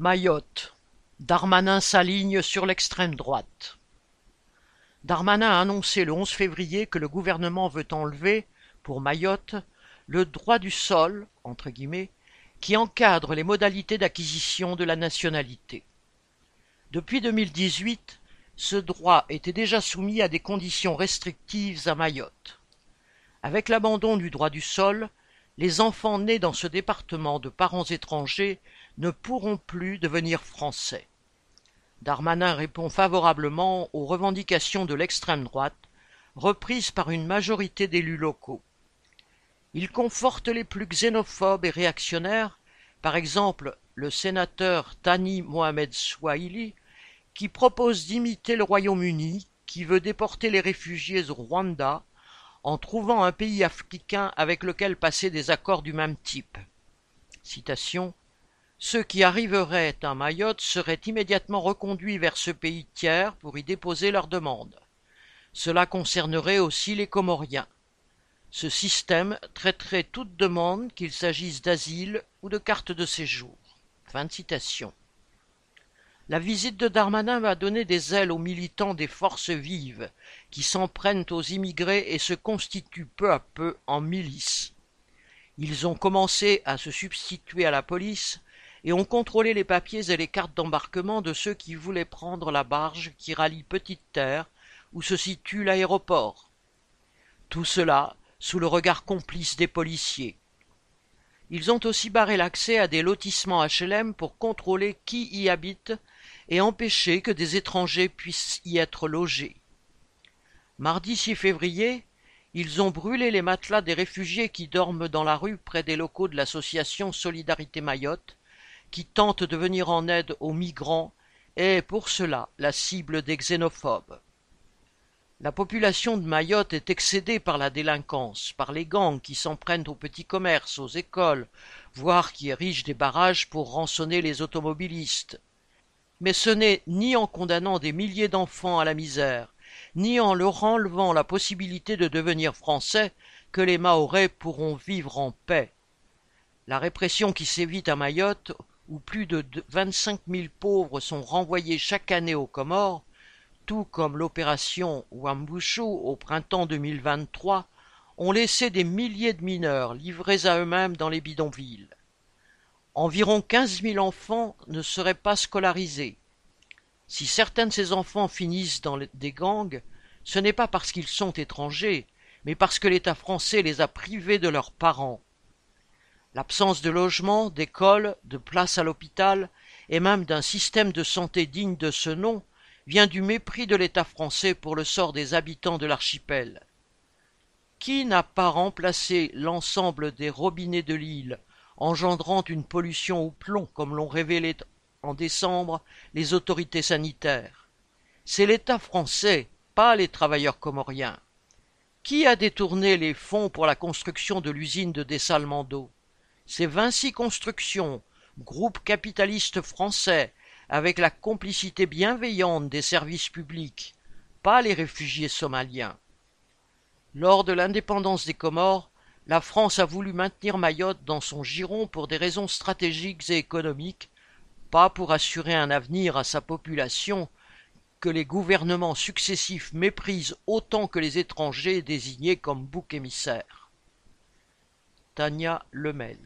Mayotte, Darmanin s'aligne sur l'extrême droite. Darmanin a annoncé le 11 février que le gouvernement veut enlever, pour Mayotte, le droit du sol, entre guillemets, qui encadre les modalités d'acquisition de la nationalité. Depuis 2018, ce droit était déjà soumis à des conditions restrictives à Mayotte. Avec l'abandon du droit du sol, les enfants nés dans ce département de parents étrangers ne pourront plus devenir français. Darmanin répond favorablement aux revendications de l'extrême droite, reprises par une majorité d'élus locaux. Il conforte les plus xénophobes et réactionnaires, par exemple le sénateur Tani Mohamed Swahili, qui propose d'imiter le Royaume-Uni, qui veut déporter les réfugiés au Rwanda, en trouvant un pays africain avec lequel passer des accords du même type. Ceux qui arriveraient à Mayotte seraient immédiatement reconduits vers ce pays tiers pour y déposer leurs demandes. Cela concernerait aussi les Comoriens. Ce système traiterait toute demande, qu'il s'agisse d'asile ou de carte de séjour. La visite de Darmanin va donner des ailes aux militants des forces vives, qui s'en prennent aux immigrés et se constituent peu à peu en milices. Ils ont commencé à se substituer à la police et ont contrôlé les papiers et les cartes d'embarquement de ceux qui voulaient prendre la barge qui rallie Petite Terre, où se situe l'aéroport. Tout cela sous le regard complice des policiers. Ils ont aussi barré l'accès à des lotissements HLM pour contrôler qui y habite et empêcher que des étrangers puissent y être logés. Mardi 6 février, ils ont brûlé les matelas des réfugiés qui dorment dans la rue près des locaux de l'association Solidarité Mayotte, qui tente de venir en aide aux migrants et, pour cela, la cible des xénophobes. La population de Mayotte est excédée par la délinquance, par les gangs qui s'en prennent aux petits commerces, aux écoles, voire qui érigent des barrages pour rançonner les automobilistes. Mais ce n'est ni en condamnant des milliers d'enfants à la misère, ni en leur enlevant la possibilité de devenir français que les Mahorais pourront vivre en paix. La répression qui sévit à Mayotte, où plus de vingt-cinq mille pauvres sont renvoyés chaque année aux Comores, tout comme l'opération Wambushu au printemps 2023, ont laissé des milliers de mineurs livrés à eux-mêmes dans les bidonvilles. Environ quinze mille enfants ne seraient pas scolarisés. Si certains de ces enfants finissent dans des gangs, ce n'est pas parce qu'ils sont étrangers, mais parce que l'État français les a privés de leurs parents. L'absence de logement, d'école, de place à l'hôpital, et même d'un système de santé digne de ce nom, vient du mépris de l'État français pour le sort des habitants de l'archipel. Qui n'a pas remplacé l'ensemble des robinets de l'île engendrant une pollution au plomb, comme l'ont révélé en décembre les autorités sanitaires? C'est l'État français, pas les travailleurs comoriens. Qui a détourné les fonds pour la construction de l'usine de dessalement d'eau? C'est Vinci Construction, groupe capitaliste français, avec la complicité bienveillante des services publics, pas les réfugiés somaliens. Lors de l'indépendance des Comores, la France a voulu maintenir Mayotte dans son giron pour des raisons stratégiques et économiques, pas pour assurer un avenir à sa population que les gouvernements successifs méprisent autant que les étrangers désignés comme boucs émissaires. Tania Lemel